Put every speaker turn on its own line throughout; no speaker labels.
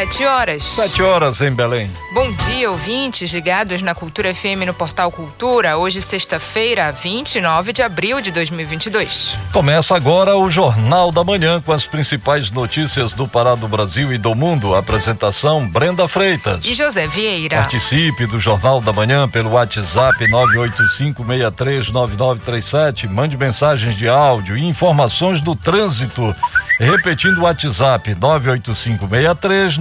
Sete horas.
Sete horas em Belém.
Bom dia, ouvintes ligados na Cultura FM no Portal Cultura. Hoje, sexta-feira, 29 de abril de 2022.
Começa agora o Jornal da Manhã com as principais notícias do Pará do Brasil e do mundo. Apresentação Brenda Freitas
e José Vieira.
Participe do Jornal da Manhã pelo WhatsApp 985639937. Mande mensagens de áudio e informações do trânsito Repetindo o WhatsApp 985639937.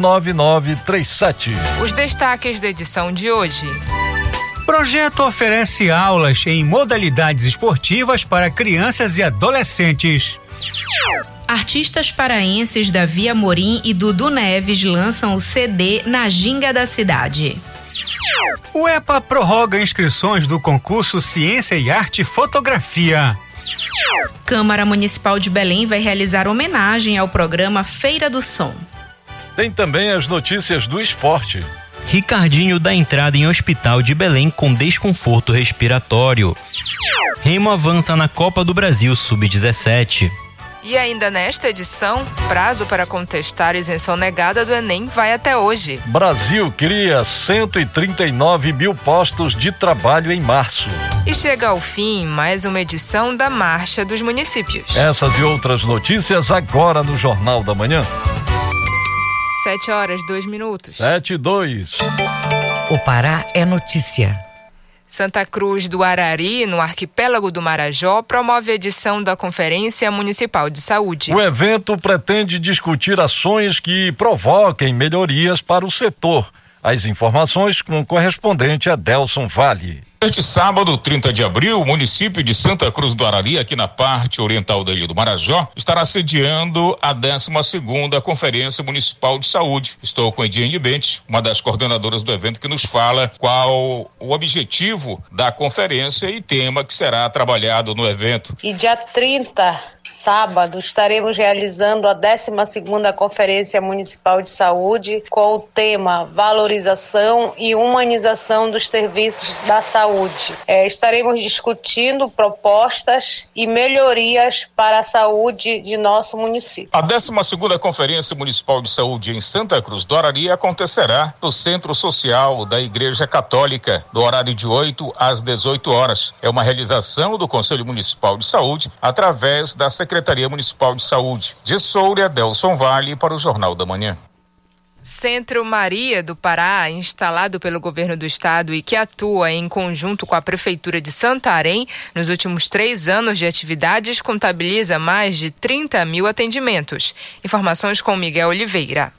Os destaques da edição de hoje.
Projeto oferece aulas em modalidades esportivas para crianças e adolescentes.
Artistas paraenses Davi Amorim e Dudu Neves lançam o CD na Ginga da Cidade.
O EPA prorroga inscrições do concurso Ciência e Arte Fotografia.
Câmara Municipal de Belém vai realizar homenagem ao programa Feira do Som.
Tem também as notícias do esporte.
Ricardinho dá entrada em hospital de Belém com desconforto respiratório. Remo avança na Copa do Brasil Sub-17.
E ainda nesta edição, prazo para contestar isenção negada do Enem vai até hoje.
Brasil cria 139 mil postos de trabalho em março.
E chega ao fim mais uma edição da Marcha dos Municípios.
Essas e outras notícias agora no Jornal da Manhã.
Sete horas, dois minutos.
Sete e dois.
O Pará é notícia.
Santa Cruz do Arari, no arquipélago do Marajó, promove a edição da Conferência Municipal de Saúde.
O evento pretende discutir ações que provoquem melhorias para o setor. As informações com o correspondente Adelson Vale.
Este sábado, 30 de abril, o município de Santa Cruz do Arari, aqui na parte oriental da Ilha do Marajó, estará sediando a 12 Conferência Municipal de Saúde. Estou com Ediane Bentes, uma das coordenadoras do evento, que nos fala qual o objetivo da conferência e tema que será trabalhado no evento.
E dia 30 sábado estaremos realizando a 12ª Conferência Municipal de Saúde com o tema Valorização e Humanização dos Serviços da Saúde. É, estaremos discutindo propostas e melhorias para a saúde de nosso município.
A 12ª Conferência Municipal de Saúde em Santa Cruz do Arari acontecerá no Centro Social da Igreja Católica, do horário de 8 às 18 horas. É uma realização do Conselho Municipal de Saúde através da Secretaria Municipal de Saúde. De Soura, Delson Vale para o Jornal da Manhã.
Centro Maria do Pará, instalado pelo governo do estado e que atua em conjunto com a Prefeitura de Santarém, nos últimos três anos de atividades, contabiliza mais de 30 mil atendimentos. Informações com Miguel Oliveira.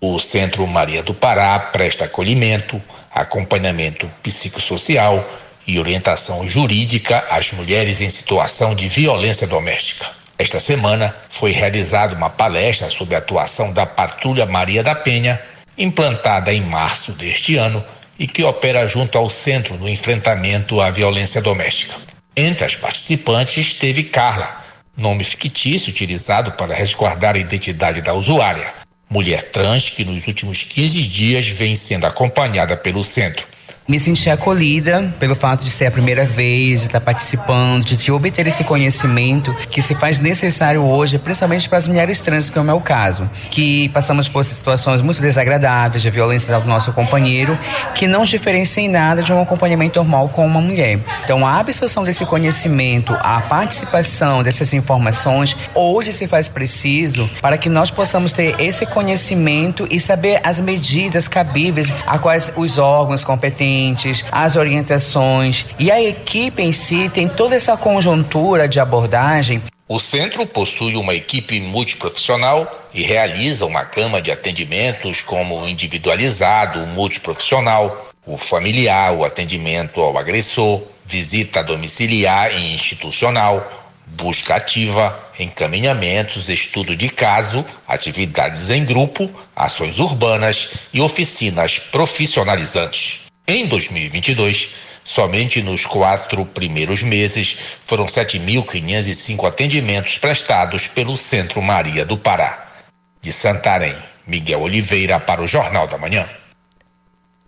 O Centro Maria do Pará presta acolhimento, acompanhamento psicossocial e orientação jurídica às mulheres em situação de violência doméstica. Esta semana foi realizada uma palestra sobre a atuação da Patrulha Maria da Penha, implantada em março deste ano e que opera junto ao Centro no Enfrentamento à Violência Doméstica. Entre as participantes esteve Carla, nome fictício utilizado para resguardar a identidade da usuária, mulher trans que nos últimos 15 dias vem sendo acompanhada pelo centro
me senti acolhida pelo fato de ser a primeira vez, de estar participando, de obter esse conhecimento que se faz necessário hoje, principalmente para as mulheres trans, que é o meu caso, que passamos por situações muito desagradáveis de violência do nosso companheiro, que não diferencia em nada de um acompanhamento normal com uma mulher. Então, a absorção desse conhecimento, a participação dessas informações, hoje se faz preciso para que nós possamos ter esse conhecimento e saber as medidas cabíveis a quais os órgãos competentes as orientações e a equipe em si tem toda essa conjuntura de abordagem.
O centro possui uma equipe multiprofissional e realiza uma gama de atendimentos como o individualizado, o multiprofissional, o familiar, o atendimento ao agressor, visita domiciliar e institucional, busca ativa, encaminhamentos, estudo de caso, atividades em grupo, ações urbanas e oficinas profissionalizantes. Em 2022, somente nos quatro primeiros meses, foram 7.505 atendimentos prestados pelo Centro Maria do Pará. De Santarém, Miguel Oliveira para o Jornal da Manhã.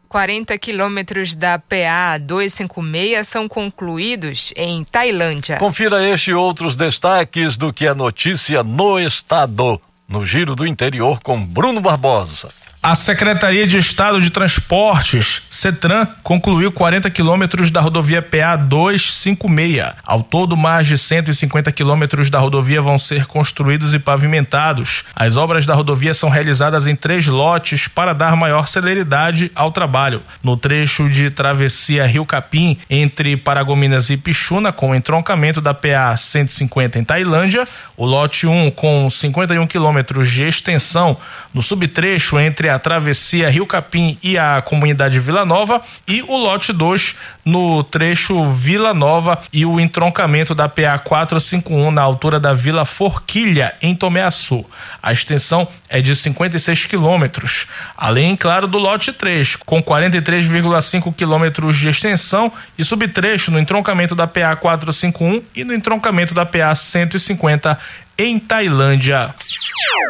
40 quilômetros da PA 256 são concluídos em Tailândia.
Confira este e outros destaques do que é notícia no estado, no Giro do Interior com Bruno Barbosa.
A Secretaria de Estado de Transportes, CETRAN, concluiu 40 quilômetros da rodovia PA 256. Ao todo, mais de 150 quilômetros da rodovia vão ser construídos e pavimentados. As obras da rodovia são realizadas em três lotes para dar maior celeridade ao trabalho. No trecho de travessia Rio Capim, entre Paragominas e Pichuna, com o entroncamento da PA 150 em Tailândia, o lote 1 com 51 quilômetros de extensão, no subtrecho entre a travessia Rio Capim e a comunidade Vila Nova e o lote 2 no trecho Vila Nova e o entroncamento da PA 451 na altura da Vila Forquilha, em Tomeaçu. A extensão é de 56 quilômetros, além, claro, do lote 3, com 43,5 quilômetros de extensão e subtrecho no entroncamento da PA 451 e no entroncamento da PA 150 em Tailândia.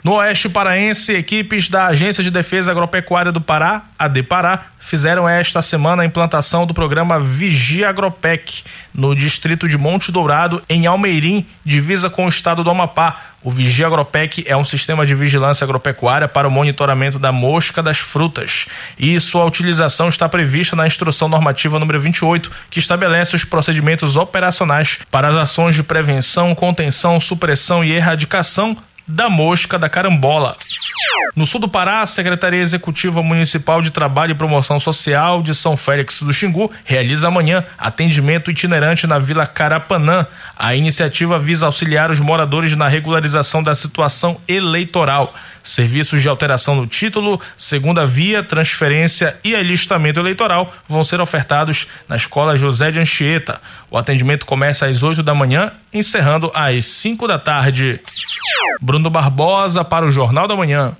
No Oeste Paraense, equipes da Agência de Defesa Agropecuária do Pará, ADEPará, fizeram esta semana a implantação do programa Vigia Agropec no distrito de Monte Dourado, em Almeirim, divisa com o estado do Amapá. O Vigia Agropec é um sistema de vigilância agropecuária para o monitoramento da mosca das frutas. E sua utilização está prevista na Instrução Normativa número 28, que estabelece os procedimentos operacionais para as ações de prevenção, contenção, supressão e erradicação da mosca da carambola. No sul do Pará, a Secretaria Executiva Municipal de Trabalho e Promoção Social de São Félix do Xingu realiza amanhã atendimento itinerante na Vila Carapanã. A iniciativa visa auxiliar os moradores na regularização da situação eleitoral. Serviços de alteração no título, segunda via, transferência e alistamento eleitoral vão ser ofertados na Escola José de Anchieta. O atendimento começa às 8 da manhã, encerrando às 5 da tarde. Bruno Barbosa para o Jornal da Manhã.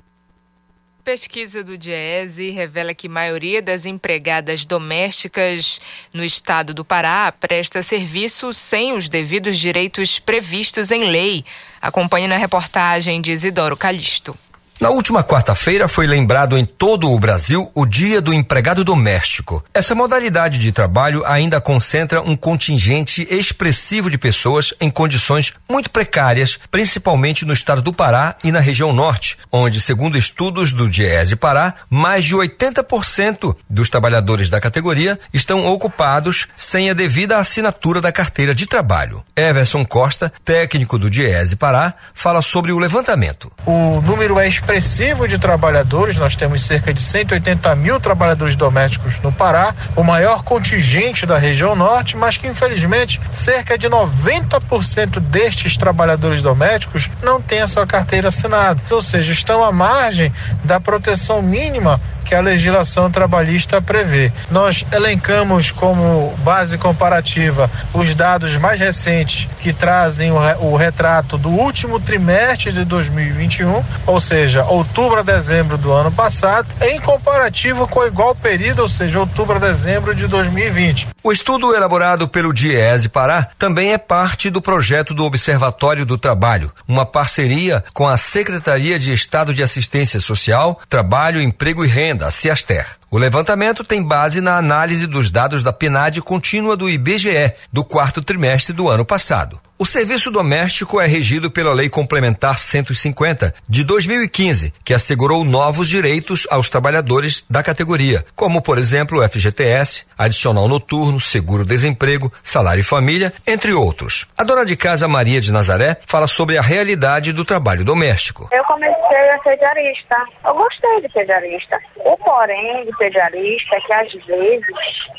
Pesquisa do Diese revela que maioria das empregadas domésticas no estado do Pará presta serviço sem os devidos direitos previstos em lei. Acompanhe na reportagem de Isidoro Calixto.
Na última quarta-feira foi lembrado em todo o Brasil o Dia do Empregado Doméstico. Essa modalidade de trabalho ainda concentra um contingente expressivo de pessoas em condições muito precárias, principalmente no estado do Pará e na região norte, onde, segundo estudos do Diese Pará, mais de 80% dos trabalhadores da categoria estão ocupados sem a devida assinatura da carteira de trabalho. Everson Costa, técnico do Diese Pará, fala sobre o levantamento.
O número é expressivo de trabalhadores, nós temos cerca de 180 mil trabalhadores domésticos no Pará, o maior contingente da região norte, mas que infelizmente cerca de 90% destes trabalhadores domésticos não têm a sua carteira assinada, ou seja, estão à margem da proteção mínima que a legislação trabalhista prevê. Nós elencamos como base comparativa os dados mais recentes que trazem o, retrato do último trimestre de 2021, ou seja, seja, outubro a dezembro do ano passado, em comparativo com o igual período, ou seja, outubro a dezembro de 2020.
O estudo elaborado pelo Diese Pará também é parte do projeto do Observatório do Trabalho, uma parceria com a Secretaria de Estado de Assistência Social, Trabalho, Emprego e Renda, a CIASTER. O levantamento tem base na análise dos dados da PNAD contínua do IBGE do quarto trimestre do ano passado. O serviço doméstico é regido pela Lei Complementar 150 de 2015, que assegurou novos direitos aos trabalhadores da categoria, como, por exemplo, o FGTS, adicional noturno, seguro-desemprego, salário e família, entre outros. A dona de casa Maria de Nazaré fala sobre a realidade do trabalho doméstico.
Eu comecei a ser diarista. Eu gostei de ser diarista. O porém de ser diarista é que às vezes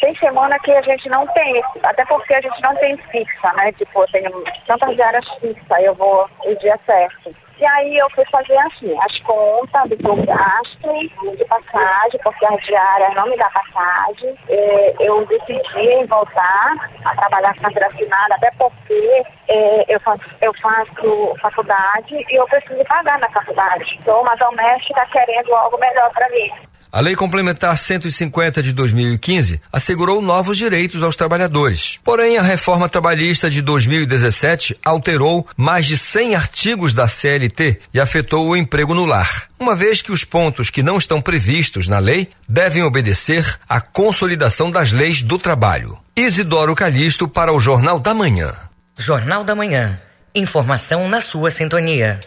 tem semana que a gente não tem, até porque a gente não tem fixa, né? Tipo, eu tenho tantas diárias fixas, eu vou o dia certo. E aí eu fui fazer assim, as contas do que gasto de passagem, porque a diária não me dá passagem. eu decidi voltar a trabalhar com a assinada, até porque eu, faço, eu faço faculdade e eu preciso pagar na faculdade. Então, uma doméstica querendo algo melhor para mim.
A Lei Complementar 150 de 2015 assegurou novos direitos aos trabalhadores. Porém, a reforma trabalhista de 2017 alterou mais de 100 artigos da CLT e afetou o emprego no lar, uma vez que os pontos que não estão previstos na lei devem obedecer à consolidação das leis do trabalho. Isidoro Calixto para o Jornal da Manhã.
Jornal da Manhã. Informação na sua sintonia.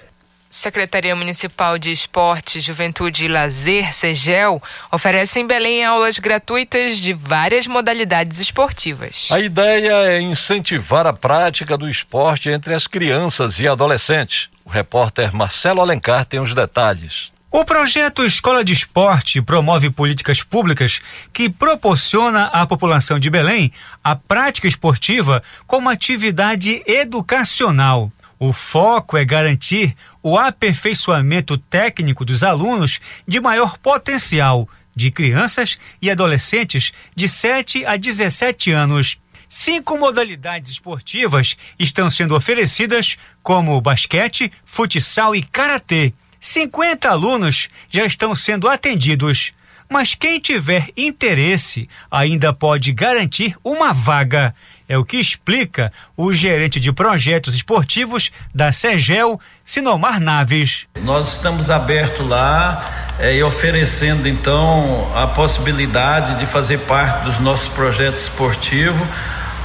Secretaria Municipal de Esporte, Juventude e Lazer, SEGEL, oferece em Belém aulas gratuitas de várias modalidades esportivas.
A ideia é incentivar a prática do esporte entre as crianças e adolescentes. O repórter Marcelo Alencar tem os detalhes.
O projeto Escola de Esporte promove políticas públicas que proporciona à população de Belém a prática esportiva como atividade educacional. O foco é garantir o aperfeiçoamento técnico dos alunos de maior potencial, de crianças e adolescentes de 7 a 17 anos. Cinco modalidades esportivas estão sendo oferecidas, como basquete, futsal e karatê. 50 alunos já estão sendo atendidos. Mas quem tiver interesse ainda pode garantir uma vaga. É o que explica o gerente de projetos esportivos da SEGEL, Sinomar Naves.
Nós estamos abertos lá é, e oferecendo então a possibilidade de fazer parte dos nossos projetos esportivos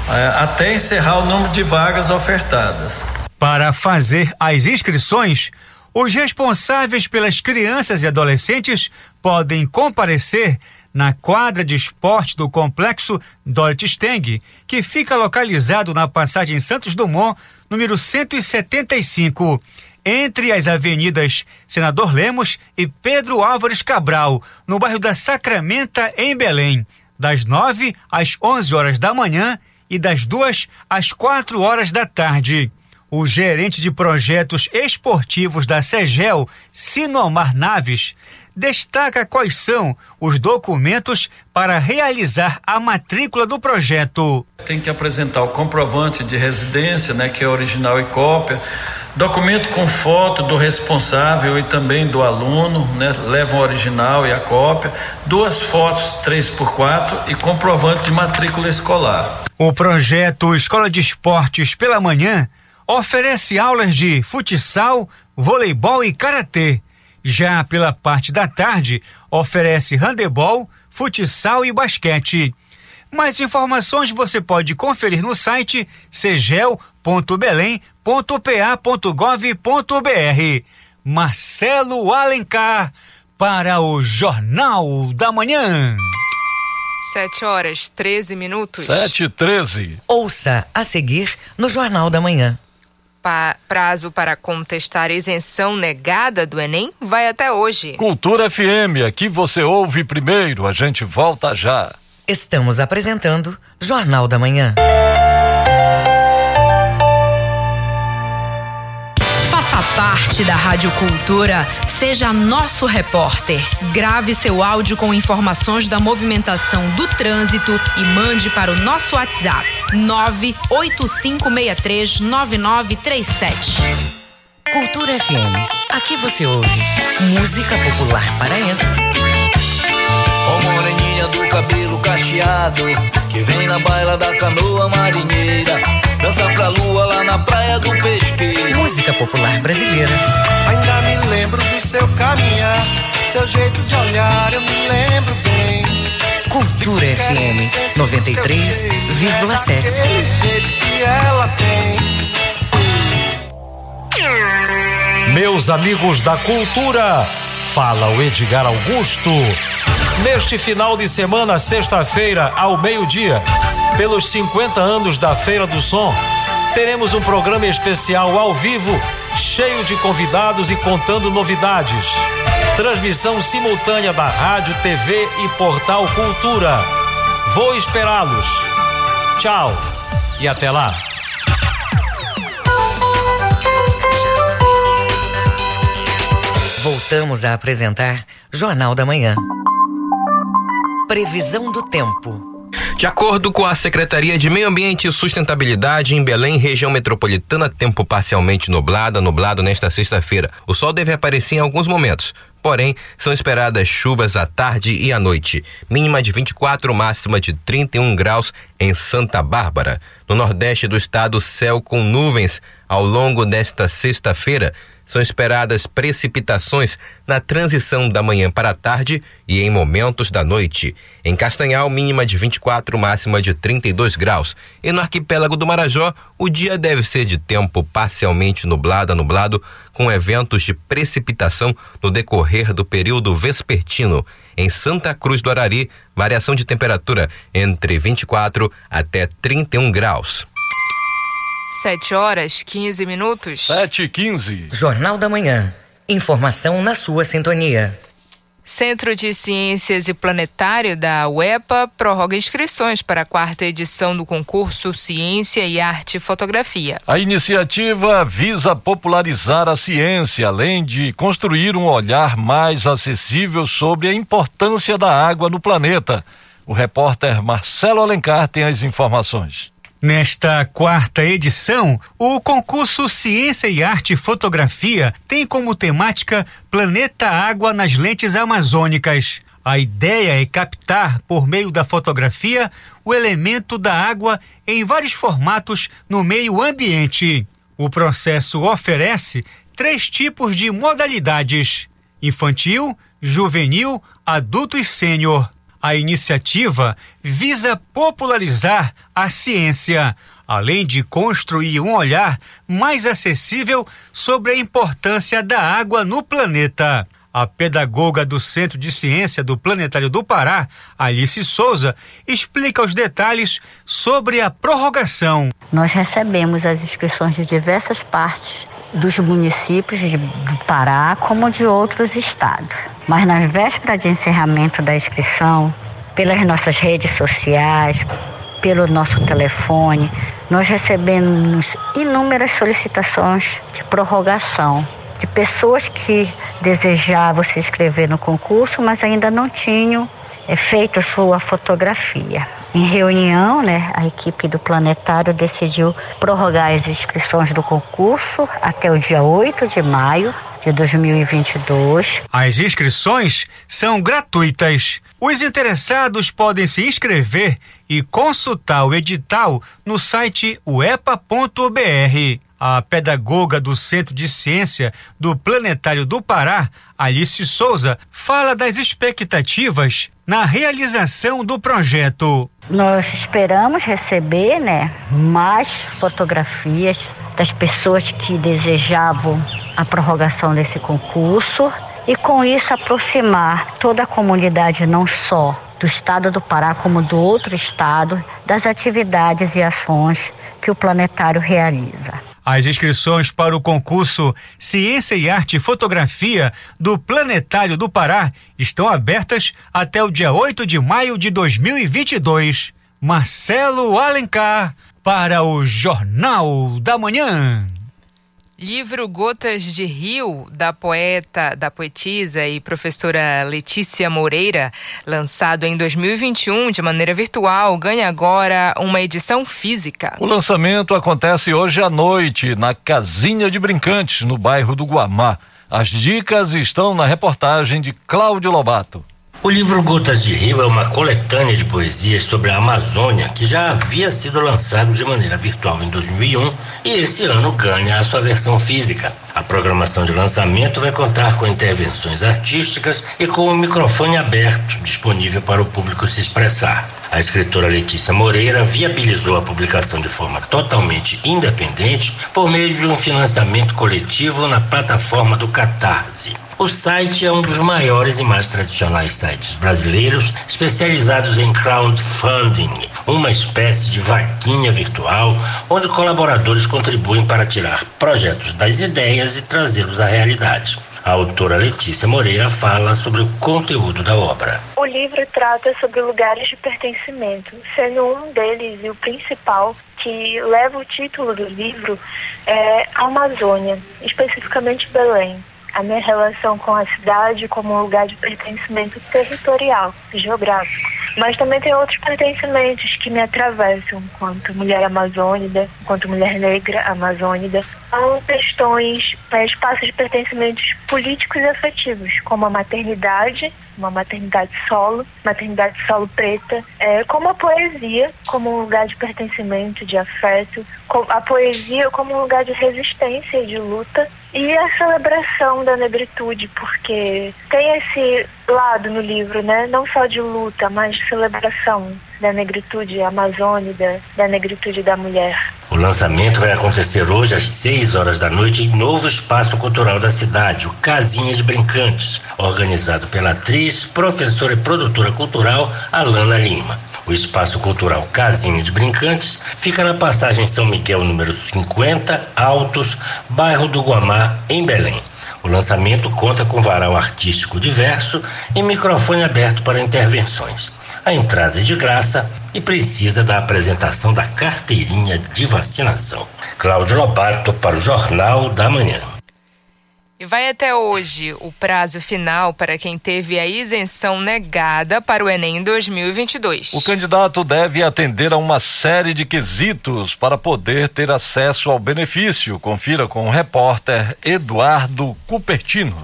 é, até encerrar o número de vagas ofertadas.
Para fazer as inscrições, os responsáveis pelas crianças e adolescentes podem comparecer na quadra de esporte do complexo Dorothy Steng, que fica localizado na passagem Santos Dumont, número 175, entre as avenidas Senador Lemos e Pedro Álvares Cabral, no bairro da Sacramenta, em Belém, das 9 às 11 horas da manhã e das 2 às 4 horas da tarde. O gerente de projetos esportivos da SEGEL, Sinomar Naves, destaca quais são os documentos para realizar a matrícula do projeto.
Tem que apresentar o comprovante de residência, né, que é original e cópia, documento com foto do responsável e também do aluno, né, levam o original e a cópia, duas fotos 3x4 e comprovante de matrícula escolar.
O projeto Escola de Esportes pela Manhã oferece aulas de futsal, voleibol e karatê. Já pela parte da tarde, oferece handebol, futsal e basquete. Mais informações você pode conferir no site segel.belém.pa.gov.br. Marcelo Alencar para o Jornal da Manhã.
7 horas 13 minutos.
7 e 13.
Ouça a seguir no Jornal da Manhã
prazo para contestar isenção negada do Enem vai até hoje.
Cultura FM, aqui você ouve primeiro, a gente volta já.
Estamos apresentando Jornal da Manhã.
Faça parte da Rádio Cultura, seja nosso repórter. Grave seu áudio com informações da movimentação do trânsito e mande para o nosso WhatsApp 985639937.
Cultura FM. Aqui você ouve música popular paraense.
Ó oh, moreninha do cabelo cacheado, que vem na baila da canoa marinheira, dança pra lua lá na praia do pesqueiro.
Música popular brasileira.
Ainda me lembro do seu caminhar, seu jeito de olhar, eu me lembro bem.
Cultura FM 93,7.
Meus amigos da cultura, fala o Edgar Augusto. Neste final de semana, sexta-feira, ao meio-dia, pelos 50 anos da Feira do Som, teremos um programa especial ao vivo, cheio de convidados e contando novidades. Transmissão simultânea da Rádio, TV e Portal Cultura. Vou esperá-los. Tchau e até lá.
Voltamos a apresentar Jornal da Manhã. Previsão do tempo.
De acordo com a Secretaria de Meio Ambiente e Sustentabilidade, em Belém, região metropolitana, tempo parcialmente nublado, nublado nesta sexta-feira. O sol deve aparecer em alguns momentos. Porém são esperadas chuvas à tarde e à noite, mínima de 24, máxima de 31 graus em Santa Bárbara. No nordeste do estado, céu com nuvens ao longo desta sexta-feira são esperadas precipitações na transição da manhã para a tarde e em momentos da noite. Em Castanhal, mínima de 24, máxima de 32 graus. E no arquipélago do Marajó, o dia deve ser de tempo parcialmente nublado a nublado, com eventos de precipitação no decorrer do período vespertino. Em Santa Cruz do Arari, variação de temperatura entre 24 até 31 graus.
7 horas 15 minutos.
7 e 15.
Jornal da Manhã. Informação na sua sintonia.
Centro de Ciências e Planetário da UEPA prorroga inscrições para a quarta edição do concurso Ciência e Arte e Fotografia.
A iniciativa visa popularizar a ciência, além de construir um olhar mais acessível sobre a importância da água no planeta. O repórter Marcelo Alencar tem as informações.
Nesta quarta edição, o concurso Ciência e Arte Fotografia tem como temática Planeta Água nas lentes amazônicas. A ideia é captar, por meio da fotografia, o elemento da água em vários formatos no meio ambiente. O processo oferece três tipos de modalidades: infantil, juvenil, adulto e sênior. A iniciativa visa popularizar a ciência, além de construir um olhar mais acessível sobre a importância da água no planeta. A pedagoga do Centro de Ciência do Planetário do Pará, Alice Souza, explica os detalhes sobre a prorrogação.
Nós recebemos as inscrições de diversas partes dos municípios do Pará, como de outros estados. Mas na véspera de encerramento da inscrição, pelas nossas redes sociais, pelo nosso telefone, nós recebemos inúmeras solicitações de prorrogação de pessoas que desejavam se inscrever no concurso, mas ainda não tinham é, feito sua fotografia. Em reunião, né, a equipe do Planetário decidiu prorrogar as inscrições do concurso até o dia 8 de maio de 2022.
As inscrições são gratuitas. Os interessados podem se inscrever e consultar o edital no site uepa.br. A pedagoga do Centro de Ciência do Planetário do Pará, Alice Souza, fala das expectativas na realização do projeto.
Nós esperamos receber, né, mais fotografias das pessoas que desejavam a prorrogação desse concurso e com isso aproximar toda a comunidade não só do estado do Pará como do outro estado das atividades e ações que o planetário realiza.
As inscrições para o concurso Ciência e Arte Fotografia do Planetário do Pará estão abertas até o dia 8 de maio de 2022. Marcelo Alencar para o Jornal da Manhã.
Livro Gotas de Rio, da poeta, da poetisa e professora Letícia Moreira, lançado em 2021 de maneira virtual, ganha agora uma edição física.
O lançamento acontece hoje à noite na Casinha de Brincantes, no bairro do Guamá. As dicas estão na reportagem de Cláudio Lobato.
O livro Gotas de Rio é uma coletânea de poesias sobre a Amazônia que já havia sido lançado de maneira virtual em 2001 e esse ano ganha a sua versão física. A programação de lançamento vai contar com intervenções artísticas e com o microfone aberto, disponível para o público se expressar. A escritora Letícia Moreira viabilizou a publicação de forma totalmente independente por meio de um financiamento coletivo na plataforma do Catarse. O site é um dos maiores e mais tradicionais sites brasileiros especializados em crowdfunding, uma espécie de vaquinha virtual onde colaboradores contribuem para tirar projetos das ideias e trazê-los à realidade. A autora Letícia Moreira fala sobre o conteúdo da obra.
O livro trata sobre lugares de pertencimento, sendo um deles e o principal que leva o título do livro é Amazônia, especificamente Belém a minha relação com a cidade como um lugar de pertencimento territorial, geográfico. Mas também tem outros pertencimentos que me atravessam, enquanto mulher amazônica, enquanto mulher negra amazônica. São questões, espaços de pertencimentos políticos e afetivos, como a maternidade, uma maternidade solo, maternidade solo preta, é, como a poesia, como um lugar de pertencimento, de afeto, a poesia como um lugar de resistência e de luta, e a celebração da negritude, porque tem esse lado no livro, né? Não só de luta, mas de celebração da negritude amazônica, da negritude da mulher.
O lançamento vai acontecer hoje às 6 horas da noite em novo espaço cultural da cidade, o Casinha de Brincantes, organizado pela atriz, professora e produtora cultural Alana Lima. O Espaço Cultural Casinha de Brincantes fica na passagem São Miguel, número 50, Altos, bairro do Guamá, em Belém. O lançamento conta com varal artístico diverso e microfone aberto para intervenções. A entrada é de graça e precisa da apresentação da carteirinha de vacinação. Cláudio Lobato para o Jornal da Manhã.
E vai até hoje o prazo final para quem teve a isenção negada para o Enem 2022.
O candidato deve atender a uma série de quesitos para poder ter acesso ao benefício. Confira com o repórter Eduardo Cupertino.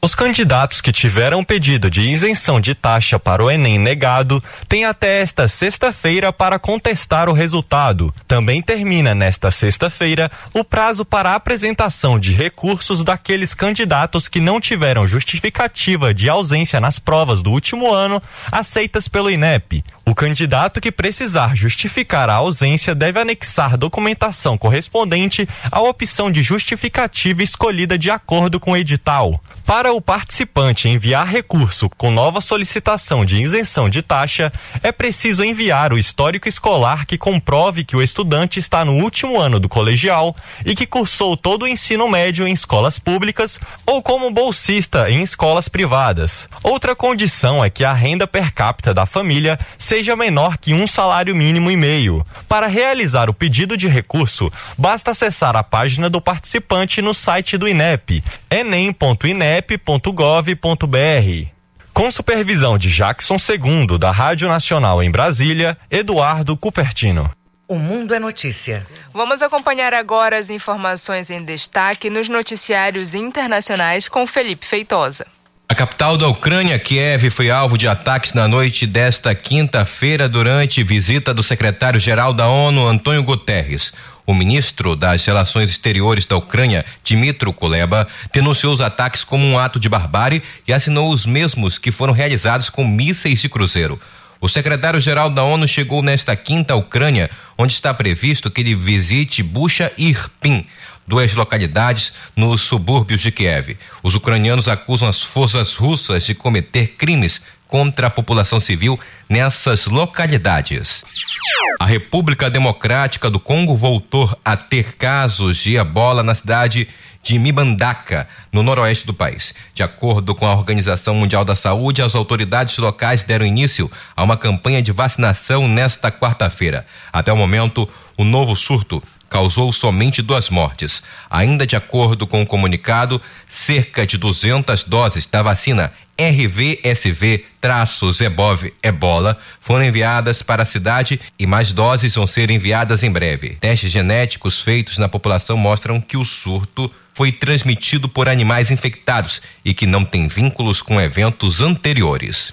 Os candidatos que tiveram pedido de isenção de taxa para o Enem negado têm até esta sexta-feira para contestar o resultado. Também termina nesta sexta-feira o prazo para apresentação de recursos daqueles candidatos que não tiveram justificativa de ausência nas provas do último ano aceitas pelo INEP. O candidato que precisar justificar a ausência deve anexar documentação correspondente à opção de justificativa escolhida de acordo com o edital. Para o participante enviar recurso com nova solicitação de isenção de taxa, é preciso enviar o histórico escolar que comprove que o estudante está no último ano do colegial e que cursou todo o ensino médio em escolas públicas ou como bolsista em escolas privadas. Outra condição é que a renda per capita da família seja menor que um salário mínimo e meio. Para realizar o pedido de recurso, basta acessar a página do participante no site do INEP, enem.inep inep.gov.br. Com supervisão de Jackson II, da Rádio Nacional em Brasília, Eduardo Cupertino.
O Mundo é Notícia.
Vamos acompanhar agora as informações em destaque nos noticiários internacionais com Felipe Feitosa.
A capital da Ucrânia, Kiev, foi alvo de ataques na noite desta quinta-feira durante visita do secretário-geral da ONU, Antônio Guterres. O ministro das Relações Exteriores da Ucrânia, Dmitro Kuleba, denunciou os ataques como um ato de barbárie e assinou os mesmos que foram realizados com mísseis de cruzeiro. O secretário-geral da ONU chegou nesta quinta à Ucrânia, onde está previsto que ele visite Bucha e Irpin, duas localidades nos subúrbios de Kiev. Os ucranianos acusam as forças russas de cometer crimes contra a população civil nessas localidades. A República Democrática do Congo voltou a ter casos de ebola na cidade de Mibandaka, no noroeste do país. De acordo com a Organização Mundial da Saúde, as autoridades locais deram início a uma campanha de vacinação nesta quarta-feira. Até o momento, o novo surto causou somente duas mortes. Ainda de acordo com o comunicado, cerca de 200 doses da vacina RVSV-Zebov Ebola foram enviadas para a cidade e mais doses vão ser enviadas em breve. Testes genéticos feitos na população mostram que o surto foi transmitido por animais infectados e que não tem vínculos com eventos anteriores.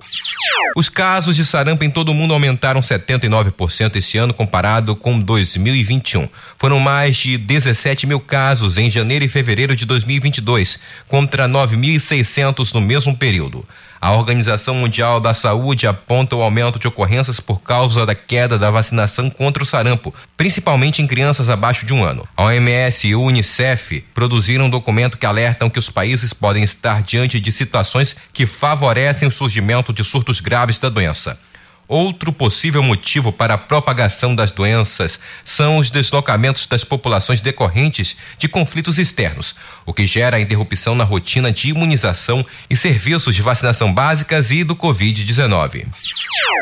Os casos de sarampo em todo o mundo aumentaram 79% este ano comparado com 2021. Foram mais de 17 mil casos em janeiro e fevereiro de 2022, contra 9.600 no mesmo período. A Organização Mundial da Saúde aponta o aumento de ocorrências por causa da queda da vacinação contra o sarampo, principalmente em crianças abaixo de um ano. A OMS e o Unicef produziram um documento que alertam que os países podem estar diante de situações que favorecem o surgimento de surtos graves da doença. Outro possível motivo para a propagação das doenças são os deslocamentos das populações decorrentes de conflitos externos, o que gera a interrupção na rotina de imunização e serviços de vacinação básicas e do Covid-19.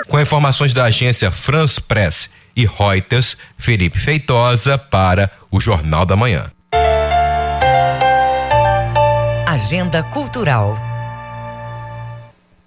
Com informações da agência France Press e Reuters, Felipe Feitosa para o Jornal da Manhã.
Agenda Cultural.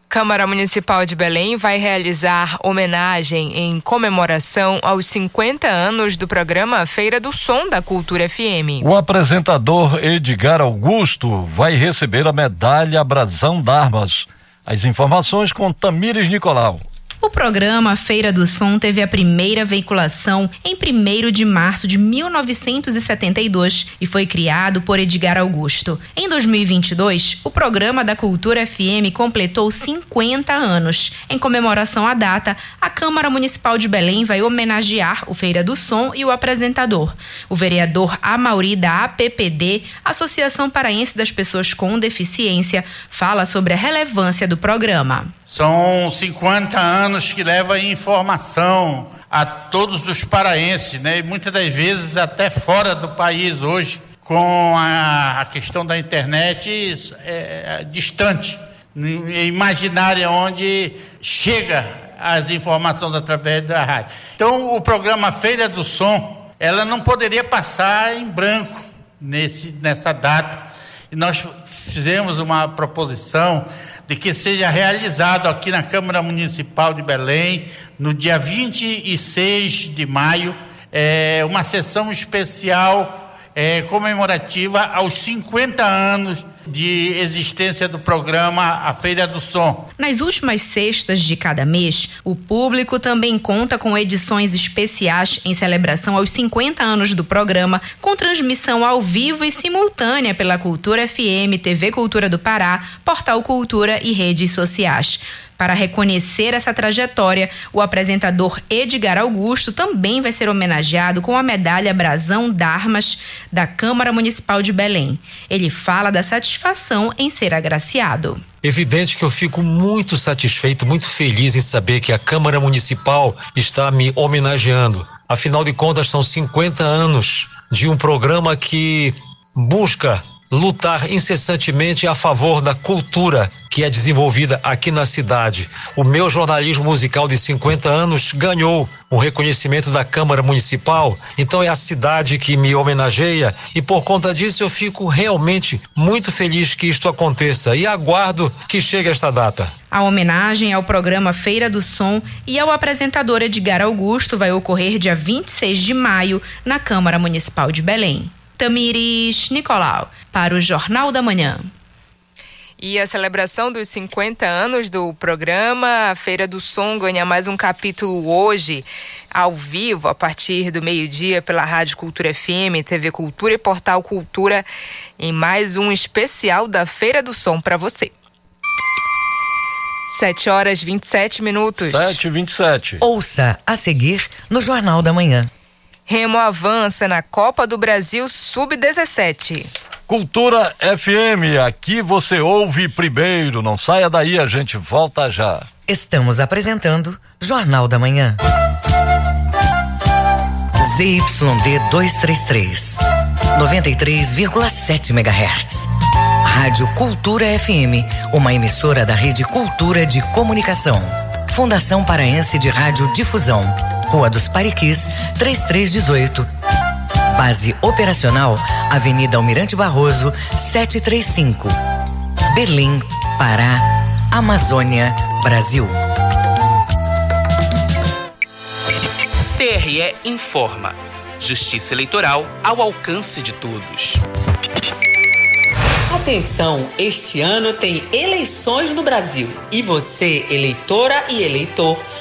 Câmara Municipal de Belém vai realizar homenagem em comemoração aos 50 anos do programa Feira do Som da Cultura FM.
O apresentador Edgar Augusto vai receber a medalha Brasão d'Armas. As informações com Tamires Nicolau.
O programa Feira do Som teve a primeira veiculação em 1 de março de 1972 e foi criado por Edgar Augusto. Em 2022, o programa da Cultura FM completou 50 anos. Em comemoração à data, a Câmara Municipal de Belém vai homenagear o Feira do Som e o apresentador. O vereador Amauri da APPD, Associação Paraense das Pessoas com Deficiência, fala sobre a relevância do programa.
São 50 anos que leva informação a todos os paraenses, né? E muitas das vezes até fora do país hoje, com a, a questão da internet é, é, distante, imaginária, onde chega as informações através da rádio. Então, o programa Feira do Som, ela não poderia passar em branco nesse, nessa data. E nós fizemos uma proposição de que seja realizado aqui na Câmara Municipal de Belém, no dia 26 de maio, é, uma sessão especial é, comemorativa aos 50 anos de existência do programa A Feira do Som.
Nas últimas sextas de cada mês, o público também conta com edições especiais em celebração aos 50 anos do programa, com transmissão ao vivo e simultânea pela Cultura FM, TV Cultura do Pará, Portal Cultura e redes sociais. Para reconhecer essa trajetória, o apresentador Edgar Augusto também vai ser homenageado com a medalha Brasão d'Armas da Câmara Municipal de Belém. Ele fala da satisfação em ser agraciado.
Evidente que eu fico muito satisfeito, muito feliz em saber que a Câmara Municipal está me homenageando. Afinal de contas, são 50 anos de um programa que busca lutar incessantemente a favor da cultura que é desenvolvida aqui na cidade. O meu jornalismo musical de 50 anos ganhou o reconhecimento da Câmara Municipal, então é a cidade que me homenageia e por conta disso eu fico realmente muito feliz que isto aconteça e aguardo que chegue esta data.
A homenagem ao programa Feira do Som e ao apresentador Edgar Augusto vai ocorrer dia 26 de maio na Câmara Municipal de Belém. Tamires Nicolau, para o Jornal da Manhã.
E a celebração dos 50 anos do programa, a Feira do Som ganha mais um capítulo hoje, ao vivo, a partir do meio-dia, pela Rádio Cultura FM, TV Cultura e Portal Cultura, em mais um especial da Feira do Som para você. 7 horas 27 minutos.
7 e 27.
Ouça a seguir no Jornal da Manhã.
Remo avança na Copa do Brasil Sub-17.
Cultura FM, aqui você ouve primeiro. Não saia daí, a gente volta já.
Estamos apresentando Jornal da Manhã. ZYD 233, 93,7 MHz. Rádio Cultura FM, uma emissora da Rede Cultura de Comunicação. Fundação Paraense de Rádio Difusão. Rua dos Pariquis, 3318. Base operacional, Avenida Almirante Barroso, 735. Berlim, Pará, Amazônia, Brasil.
TRE informa. Justiça Eleitoral ao alcance de todos.
Atenção, este ano tem eleições no Brasil e você, eleitora e eleitor,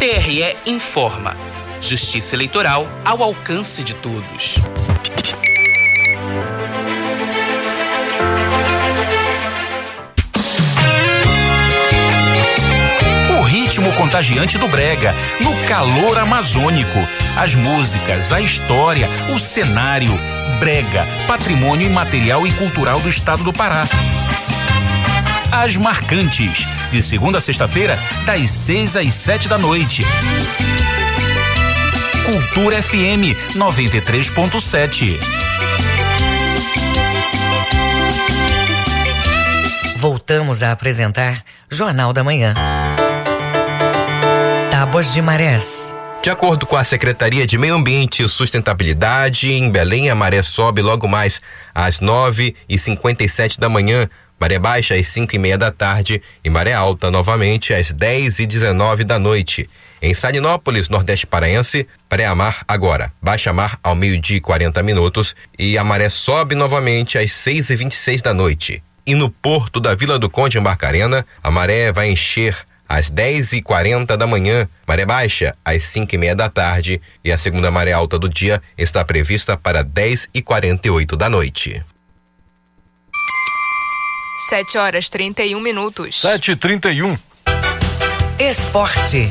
TRE informa. Justiça eleitoral ao alcance de todos.
O ritmo contagiante do brega, no calor amazônico. As músicas, a história, o cenário. Brega, patrimônio imaterial e cultural do estado do Pará. As marcantes de segunda a sexta-feira, das seis às sete da noite. Cultura FM 93.7.
Voltamos a apresentar Jornal da Manhã. Tábuas de marés.
De acordo com a Secretaria de Meio Ambiente e Sustentabilidade, em Belém a maré sobe logo mais às nove e cinquenta e sete da manhã, maré baixa às cinco e meia da tarde e maré alta novamente às dez e dezenove da noite. Em Salinópolis, Nordeste Paraense, pré-amar agora, baixa mar ao meio-dia e 40 minutos e a maré sobe novamente às seis e vinte e seis da noite e no porto da Vila do Conde em Barcarena, a maré vai encher às 10 e 40 da manhã, maré baixa às 5 e meia da tarde e a segunda maré alta do dia está prevista para 10 e 48 da noite.
7 horas 31 minutos.
7 e 31
Esporte.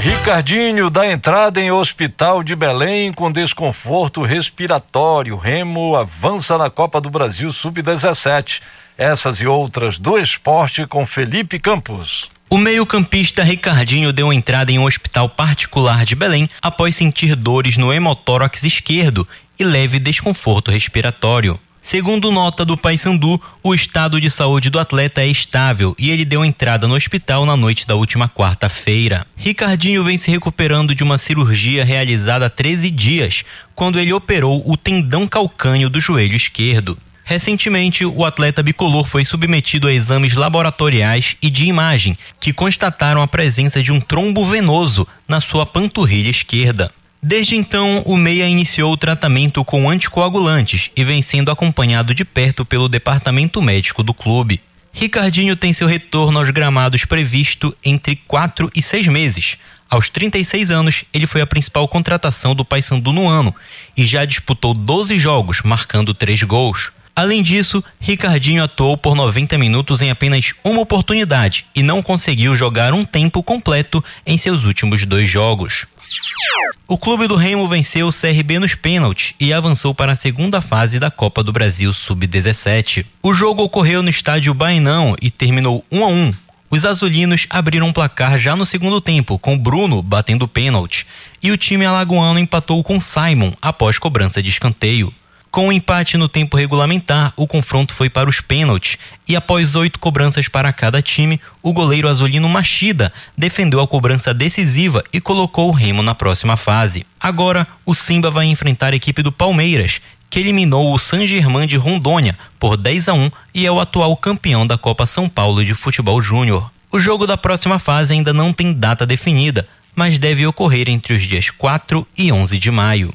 Ricardinho dá entrada em hospital de Belém com desconforto respiratório. Remo avança na Copa do Brasil Sub-17. Essas e outras do esporte com Felipe Campos.
O meio-campista Ricardinho deu entrada em um hospital particular de Belém após sentir dores no hemotórax esquerdo e leve desconforto respiratório. Segundo nota do Paysandu, o estado de saúde do atleta é estável e ele deu entrada no hospital na noite da última quarta-feira. Ricardinho vem se recuperando de uma cirurgia realizada há 13 dias, quando ele operou o tendão calcâneo do joelho esquerdo. Recentemente, o atleta bicolor foi submetido a exames laboratoriais e de imagem que constataram a presença de um trombo venoso na sua panturrilha esquerda. Desde então, o Meia iniciou o tratamento com anticoagulantes e vem sendo acompanhado de perto pelo departamento médico do clube. Ricardinho tem seu retorno aos gramados previsto entre 4 e 6 meses. Aos 36 anos, ele foi a principal contratação do Paysandu no ano e já disputou 12 jogos, marcando 3 gols. Além disso, Ricardinho atuou por 90 minutos em apenas uma oportunidade e não conseguiu jogar um tempo completo em seus últimos dois jogos. O clube do Remo venceu o CRB nos pênaltis e avançou para a segunda fase da Copa do Brasil Sub-17. O jogo ocorreu no estádio Bainão e terminou 1 a 1. Os azulinos abriram o placar já no segundo tempo, com Bruno batendo pênalti, e o time alagoano empatou com Simon após cobrança de escanteio. Com o um empate no tempo regulamentar, o confronto foi para os pênaltis e após oito cobranças para cada time, o goleiro azulino Machida defendeu a cobrança decisiva e colocou o Remo na próxima fase. Agora, o Simba vai enfrentar a equipe do Palmeiras, que eliminou o San Germain de Rondônia por 10 a 1 e é o atual campeão da Copa São Paulo de Futebol Júnior. O jogo da próxima fase ainda não tem data definida, mas deve ocorrer entre os dias 4 e 11 de maio.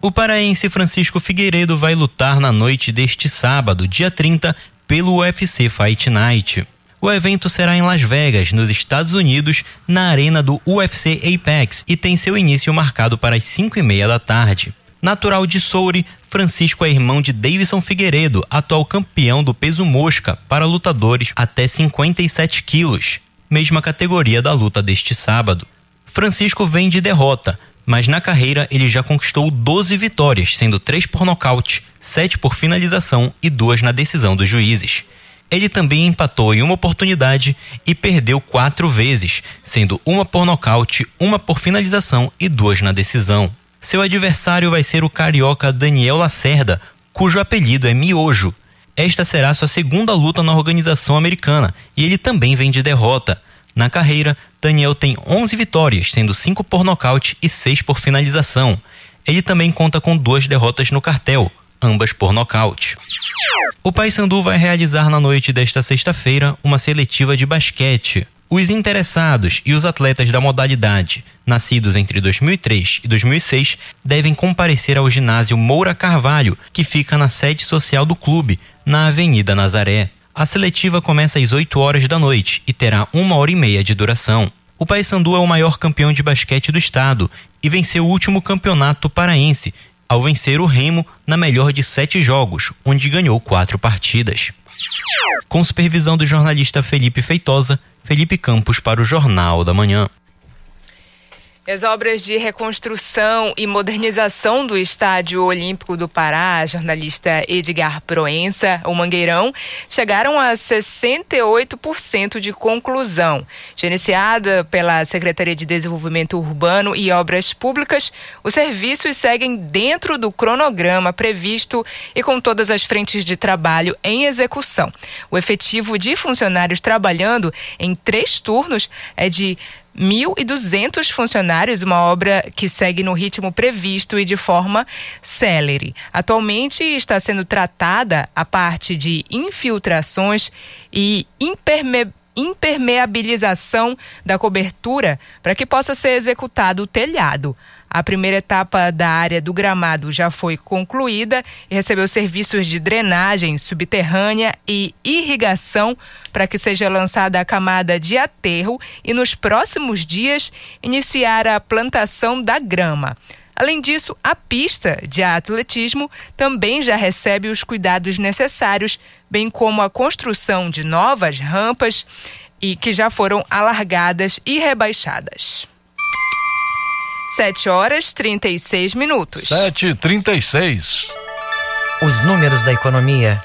O paraense Francisco Figueiredo vai lutar na noite deste sábado, dia 30, pelo UFC Fight Night. O evento será em Las Vegas, nos Estados Unidos, na arena do UFC Apex e tem seu início marcado para as 5 e meia da tarde. Natural de Soure, Francisco é irmão de Davidson Figueiredo, atual campeão do peso mosca para lutadores até 57 quilos, mesma categoria da luta deste sábado. Francisco vem de derrota, mas na carreira ele já conquistou 12 vitórias, sendo 3 por nocaute, 7 por finalização e 2 na decisão dos juízes. Ele também empatou em uma oportunidade e perdeu quatro vezes, sendo uma por nocaute, uma por finalização e duas na decisão. Seu adversário vai ser o carioca Daniel Lacerda, cujo apelido é Miojo. Esta será sua segunda luta na organização americana e ele também vem de derrota. Na carreira, Daniel tem 11 vitórias, sendo 5 por nocaute e 6 por finalização. Ele também conta com duas derrotas no cartel, ambas por nocaute. O Paysandu vai realizar na noite desta sexta-feira uma seletiva de basquete. Os interessados e os atletas da modalidade, nascidos entre 2003 e 2006, devem comparecer ao ginásio Moura Carvalho, que fica na sede social do clube, na Avenida Nazaré. A seletiva começa às 8 horas da noite e terá uma hora e meia de duração. O Paysandu é o maior campeão de basquete do estado e venceu o último campeonato paraense, ao vencer o Remo na melhor de sete jogos, onde ganhou quatro partidas. Com supervisão do jornalista Felipe Feitosa, Felipe Campos para o Jornal da Manhã.
As obras de reconstrução e modernização do Estádio Olímpico do Pará, jornalista Edgar Proença, o Mangueirão, chegaram a 68% de conclusão. Gerenciada pela Secretaria de Desenvolvimento Urbano e Obras Públicas, os serviços seguem dentro do cronograma previsto e com todas as frentes de trabalho em execução. O efetivo de funcionários trabalhando em três turnos é de 1.200 funcionários, uma obra que segue no ritmo previsto e de forma célere. Atualmente está sendo tratada a parte de infiltrações e imperme impermeabilização da cobertura para que possa ser executado o telhado. A primeira etapa da área do gramado já foi concluída e recebeu serviços de drenagem subterrânea e irrigação para que seja lançada a camada de aterro e nos próximos dias iniciar a plantação da grama. Além disso, a pista de atletismo também já recebe os cuidados necessários, bem como a construção de novas rampas e que já foram alargadas e rebaixadas. 7 horas 36 minutos.
7h36.
Os números da economia.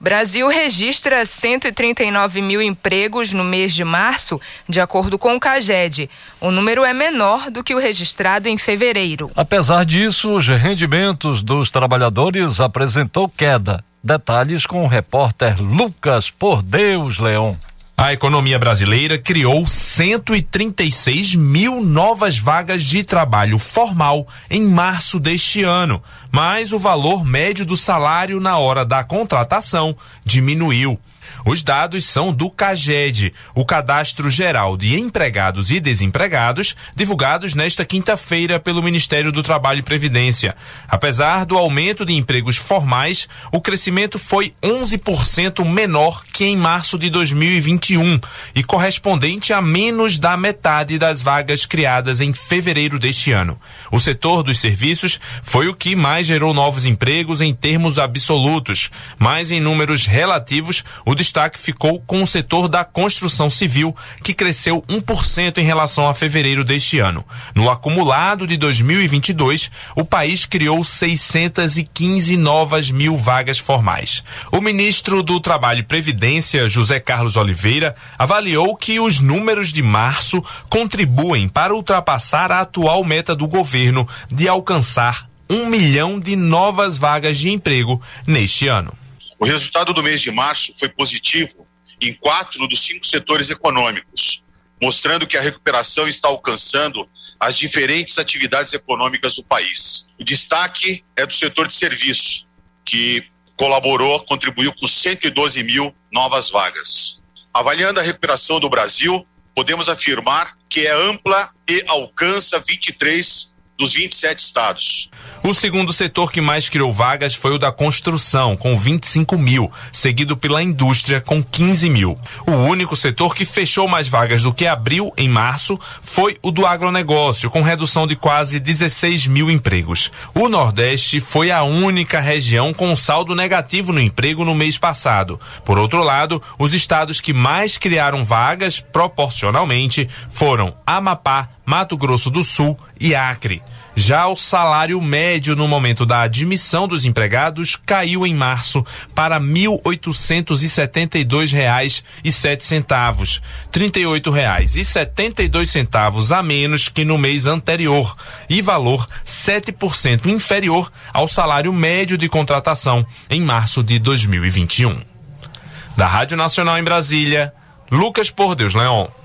Brasil registra 139 mil empregos no mês de março, de acordo com o CAGED. O número é menor do que o registrado em fevereiro.
Apesar disso, os rendimentos dos trabalhadores apresentou queda. Detalhes com o repórter Lucas Por Deus Leão.
A economia brasileira criou 136 mil novas vagas de trabalho formal em março deste ano, mas o valor médio do salário na hora da contratação diminuiu. Os dados são do CAGED, o Cadastro Geral de Empregados e Desempregados, divulgados nesta quinta-feira pelo Ministério do Trabalho e Previdência. Apesar do aumento de empregos formais, o crescimento foi 11% menor que em março de 2021 e correspondente a menos da metade das vagas criadas em fevereiro deste ano. O setor dos serviços foi o que mais gerou novos empregos em termos absolutos, mas em números relativos, o destaque ficou com o setor da construção civil, que cresceu 1% em relação a fevereiro deste ano. No acumulado de 2022, o país criou 615 novas mil vagas formais. O ministro do Trabalho e Previdência, José Carlos Oliveira, avaliou que os números de março contribuem para ultrapassar a atual meta do governo de alcançar um milhão de novas vagas de emprego neste ano.
O resultado do mês de março foi positivo em quatro dos cinco setores econômicos, mostrando que a recuperação está alcançando as diferentes atividades econômicas do país. O destaque é do setor de serviços, que colaborou, contribuiu com 112 mil novas vagas. Avaliando a recuperação do Brasil, podemos afirmar que é ampla e alcança 23 dos 27 estados.
O segundo setor que mais criou vagas foi o da construção, com 25 mil, seguido pela indústria, com 15 mil. O único setor que fechou mais vagas do que abriu em março foi o do agronegócio, com redução de quase 16 mil empregos. O Nordeste foi a única região com saldo negativo no emprego no mês passado. Por outro lado, os estados que mais criaram vagas, proporcionalmente, foram Amapá, Mato Grosso do Sul e Acre. Já o salário médio no momento da admissão dos empregados caiu em março para R$ 1.872,07, R$ 38,72 a menos que no mês anterior e valor 7% inferior ao salário médio de contratação em março de 2021. Da Rádio Nacional em Brasília, Lucas Por Deus Leão.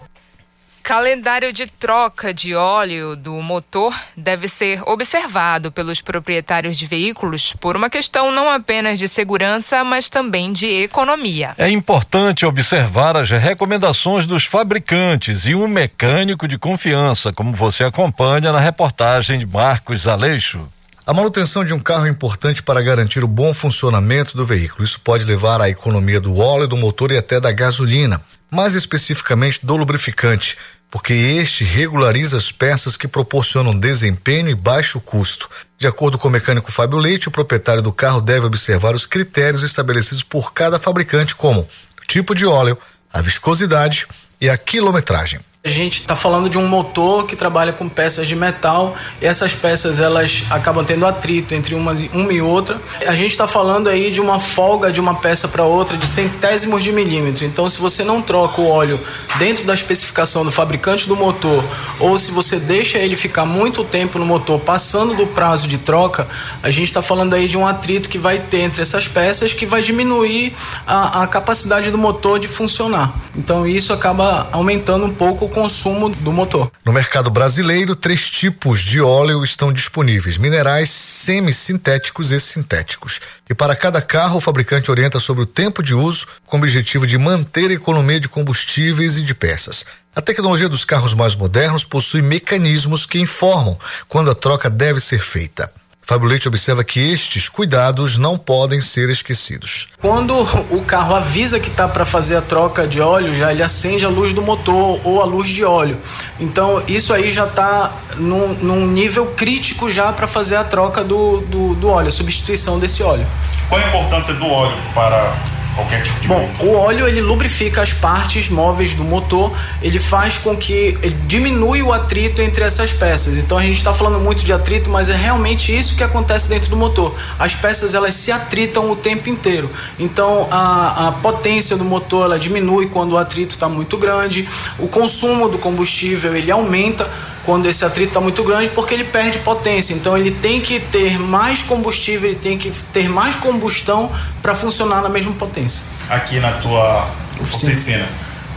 Calendário de troca de óleo do motor deve ser observado pelos proprietários de veículos por uma questão não apenas de segurança, mas também de economia.
É importante observar as recomendações dos fabricantes e um mecânico de confiança, como você acompanha na reportagem de Marcos Aleixo.
A manutenção de um carro é importante para garantir o bom funcionamento do veículo. Isso pode levar à economia do óleo do motor e até da gasolina, mais especificamente do lubrificante porque este regulariza as peças que proporcionam desempenho e baixo custo. De acordo com o mecânico Fábio Leite, o proprietário do carro deve observar os critérios estabelecidos por cada fabricante, como tipo de óleo, a viscosidade e a quilometragem.
A gente está falando de um motor que trabalha com peças de metal e essas peças elas acabam tendo atrito entre uma, e outra. A gente está falando aí de uma folga de uma peça para outra de centésimos de milímetro. Então, se você não troca o óleo dentro da especificação do fabricante do motor ou se você deixa ele ficar muito tempo no motor passando do prazo de troca, a gente está falando aí de um atrito que vai ter entre essas peças que vai diminuir a, a capacidade do motor de funcionar. Então, isso acaba aumentando um pouco consumo do motor.
No mercado brasileiro, três tipos de óleo estão disponíveis: minerais, semissintéticos e sintéticos. E para cada carro, o fabricante orienta sobre o tempo de uso, com o objetivo de manter a economia de combustíveis e de peças. A tecnologia dos carros mais modernos possui mecanismos que informam quando a troca deve ser feita. Fábio Leite observa que estes cuidados não podem ser esquecidos.
Quando o carro avisa que está para fazer a troca de óleo, já ele acende a luz do motor ou a luz de óleo. Então isso aí já está num, num, nível crítico já para fazer a troca do, do, do óleo, a substituição desse óleo.
Qual a importância do óleo para qualquer tipo de
Bom, o óleo ele lubrifica as partes móveis do motor, ele faz com que ele diminui o atrito entre essas peças. Então a gente está falando muito de atrito, mas é realmente isso que acontece dentro do motor. As peças elas se atritam o tempo inteiro. Então a, a potência do motor ela diminui quando o atrito está muito grande, o consumo do combustível ele aumenta quando esse atrito está muito grande, porque ele perde potência. Então ele tem que ter mais combustível, ele tem que ter mais combustão para funcionar na mesma potência.
Aqui na tua oficina, oficina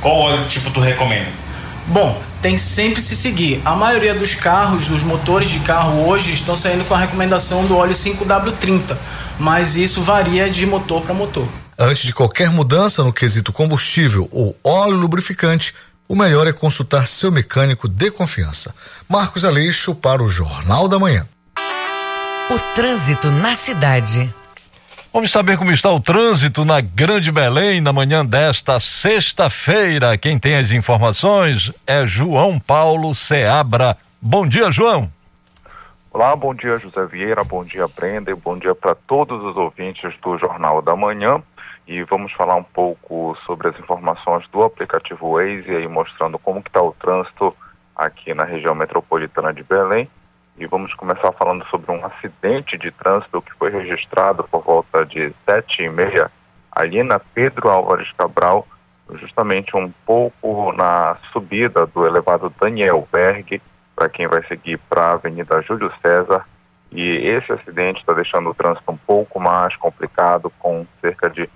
qual óleo tipo tu recomenda?
Bom, tem sempre se seguir. A maioria dos carros, dos motores de carro hoje estão saindo com a recomendação do óleo 5W30, mas isso varia de motor para motor.
Antes de qualquer mudança no quesito combustível ou óleo lubrificante, o melhor é consultar seu mecânico de confiança. Marcos Aleixo para o Jornal da Manhã.
O trânsito na cidade.
Vamos saber como está o trânsito na Grande Belém na manhã desta sexta-feira. Quem tem as informações é João Paulo Seabra. Bom dia, João.
Olá, bom dia, José Vieira, bom dia, Brenda, e bom dia para todos os ouvintes do Jornal da Manhã e vamos falar um pouco sobre as informações do aplicativo Waze, aí mostrando como que está o trânsito aqui na região metropolitana de Belém. E vamos começar falando sobre um acidente de trânsito que foi registrado por volta de sete e meia ali na Pedro Álvares Cabral, justamente um pouco na subida do elevado Daniel Berg, para quem vai seguir para a Avenida Júlio César. E esse acidente está deixando o trânsito um pouco mais complicado, com cerca de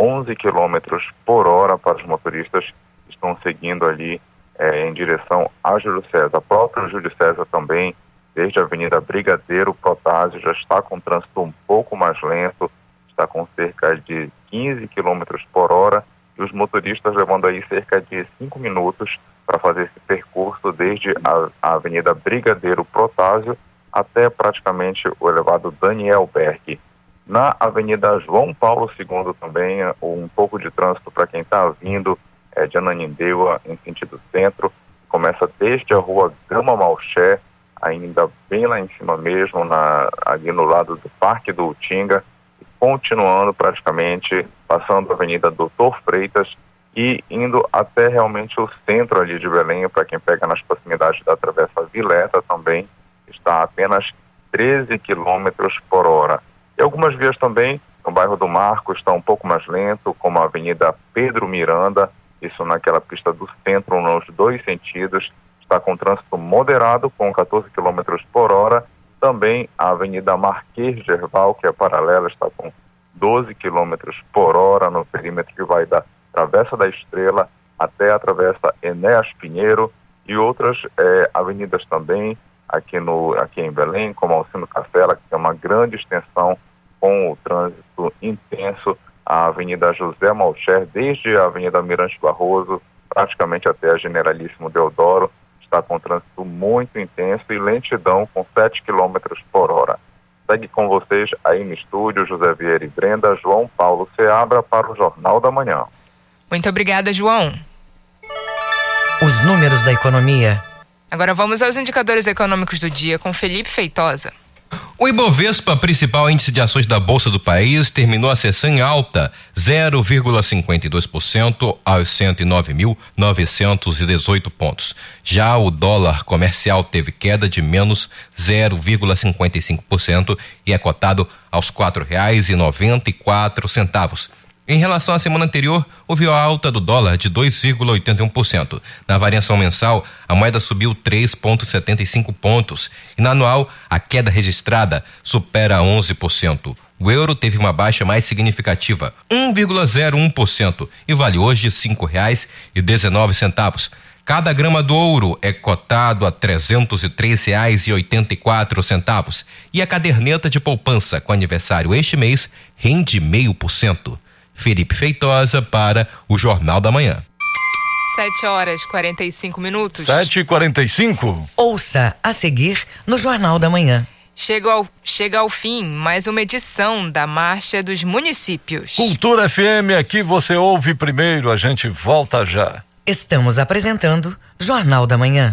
11 quilômetros por hora para os motoristas que estão seguindo ali é, em direção a Júlio César. A própria Júlio César também, desde a Avenida Brigadeiro Protásio, já está com trânsito um pouco mais lento, está com cerca de 15 quilômetros por hora e os motoristas levando aí cerca de 5 minutos para fazer esse percurso desde a, a Avenida Brigadeiro Protásio até praticamente o elevado Daniel Berg. Na Avenida João Paulo II também, é, um pouco de trânsito para quem está vindo é, de Ananindeua em sentido centro. Começa desde a rua Gama Malché, ainda bem lá em cima mesmo, na, ali no lado do Parque do Utinga, continuando praticamente, passando a Avenida Doutor Freitas e indo até realmente o centro ali de Belém, para quem pega nas proximidades da Travessa Vileta também, está a apenas 13 quilômetros por hora. E algumas vias também, no bairro do Marco, está um pouco mais lento, como a Avenida Pedro Miranda, isso naquela pista do centro, nos dois sentidos, está com trânsito moderado, com 14 km por hora. Também a Avenida Marquês Gerval, que é paralela, está com 12 km por hora no perímetro que vai da Travessa da Estrela até a Travessa Enéas Pinheiro e outras eh, avenidas também aqui, no, aqui em Belém, como Alcino Castela, que tem uma grande extensão com o trânsito intenso a Avenida José Malcher, desde a Avenida Mirante Barroso, praticamente até a Generalíssimo Deodoro, está com trânsito muito intenso e lentidão com 7 km por hora. Segue com vocês aí no estúdio José Vieira e Brenda, João Paulo Seabra para o Jornal da Manhã.
Muito obrigada, João.
Os números da economia.
Agora vamos aos indicadores econômicos do dia com Felipe Feitosa.
O Ibovespa, principal índice de ações da Bolsa do país, terminou a sessão em alta, 0,52% aos 109.918 pontos. Já o dólar comercial teve queda de menos 0,55% e é cotado aos R$ 4,94. Em relação à semana anterior, houve a alta do dólar de 2,81%. Na variação mensal, a moeda subiu 3,75 pontos e na anual, a queda registrada supera 11%. O euro teve uma baixa mais significativa, 1,01%, e vale hoje R$ 5,19. Cada grama do ouro é cotado a R$ 303,84 e a caderneta de poupança com aniversário este mês rende meio por cento. Felipe Feitosa para o Jornal da Manhã.
7 horas 45 minutos.
7 e 45
Ouça a seguir no Jornal da Manhã.
Chega ao, chega ao fim mais uma edição da Marcha dos Municípios.
Cultura FM, aqui você ouve primeiro, a gente volta já.
Estamos apresentando Jornal da Manhã.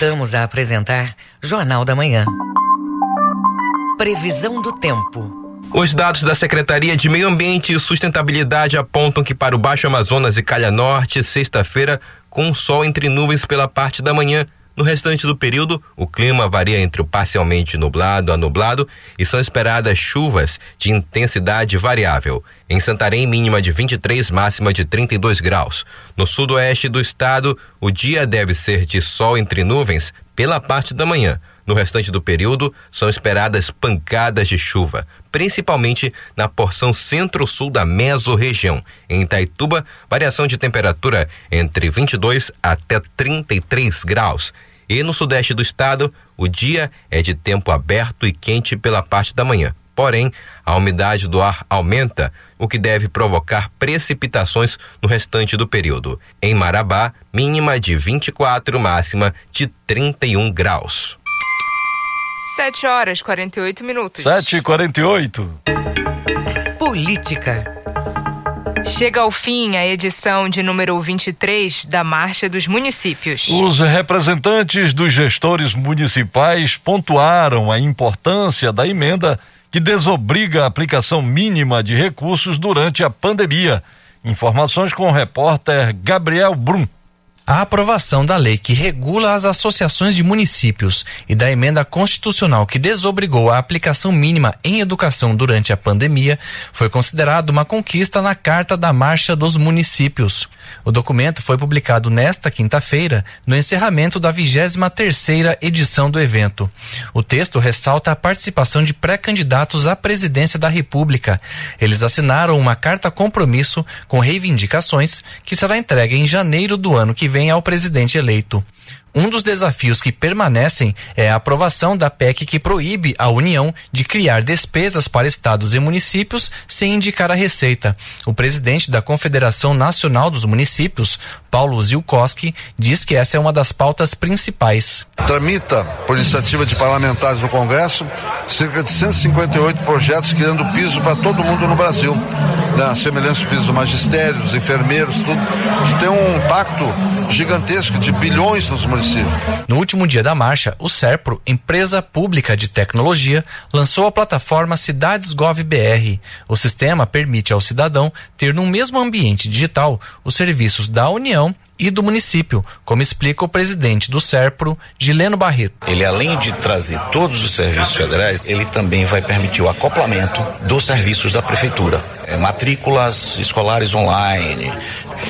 Voltamos a apresentar Jornal da Manhã. Previsão do tempo.
Os dados da Secretaria de Meio Ambiente e Sustentabilidade apontam que para o Baixo Amazonas e Calha Norte, sexta-feira, com sol entre nuvens pela parte da manhã. No restante do período, o clima varia entre o parcialmente nublado a nublado e são esperadas chuvas de intensidade variável. Em Santarém, mínima de 23, máxima de 32 graus. No sudoeste do estado, o dia deve ser de sol entre nuvens pela parte da manhã. No restante do período, são esperadas pancadas de chuva, principalmente na porção centro-sul da mesorregião. Em Itaituba, variação de temperatura entre 22 até 33 graus. E no sudeste do estado, o dia é de tempo aberto e quente pela parte da manhã. Porém, a umidade do ar aumenta, o que deve provocar precipitações no restante do período. Em Marabá, mínima de 24, máxima de 31 graus.
7 horas 48 minutos.
7 e 48
Política.
Chega ao fim a edição de número 23 da Marcha dos Municípios.
Os representantes dos gestores municipais pontuaram a importância da emenda que desobriga a aplicação mínima de recursos durante a pandemia. Informações com o repórter Gabriel Brum.
A aprovação da lei que regula as associações de municípios e da emenda constitucional que desobrigou a aplicação mínima em educação durante a pandemia foi considerado uma conquista na Carta da Marcha dos Municípios. O documento foi publicado nesta quinta-feira, no encerramento da 23ª edição do evento. O texto ressalta a participação de pré-candidatos à presidência da República. Eles assinaram uma carta compromisso com reivindicações que será entregue em janeiro do ano que vem ao presidente eleito. Um dos desafios que permanecem é a aprovação da PEC que proíbe a União de criar despesas para estados e municípios sem indicar a receita. O presidente da Confederação Nacional dos Municípios, Paulo Zilkowski, diz que essa é uma das pautas principais.
Tramita, por iniciativa de parlamentares no Congresso, cerca de 158 projetos criando piso para todo mundo no Brasil. Né, a semelhança do piso do magistério, dos enfermeiros, tudo, que tem um impacto gigantesco de bilhões nos municípios.
No último dia da marcha, o SERPRO, empresa pública de tecnologia, lançou a plataforma Cidades. O sistema permite ao cidadão ter no mesmo ambiente digital os serviços da União e do município, como explica o presidente do SERPRO, Gileno Barreto.
Ele, além de trazer todos os serviços federais, ele também vai permitir o acoplamento dos serviços da prefeitura. É, matrículas escolares online,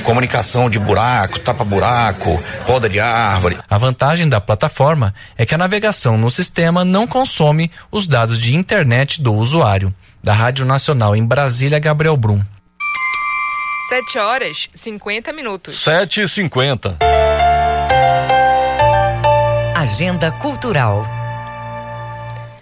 comunicação de buraco, tapa-buraco, poda de árvore.
A vantagem da plataforma é que a navegação no sistema não consome os dados de internet do usuário. Da Rádio Nacional em Brasília, Gabriel Brum.
7 horas 50 minutos.
7 e 50
Agenda Cultural.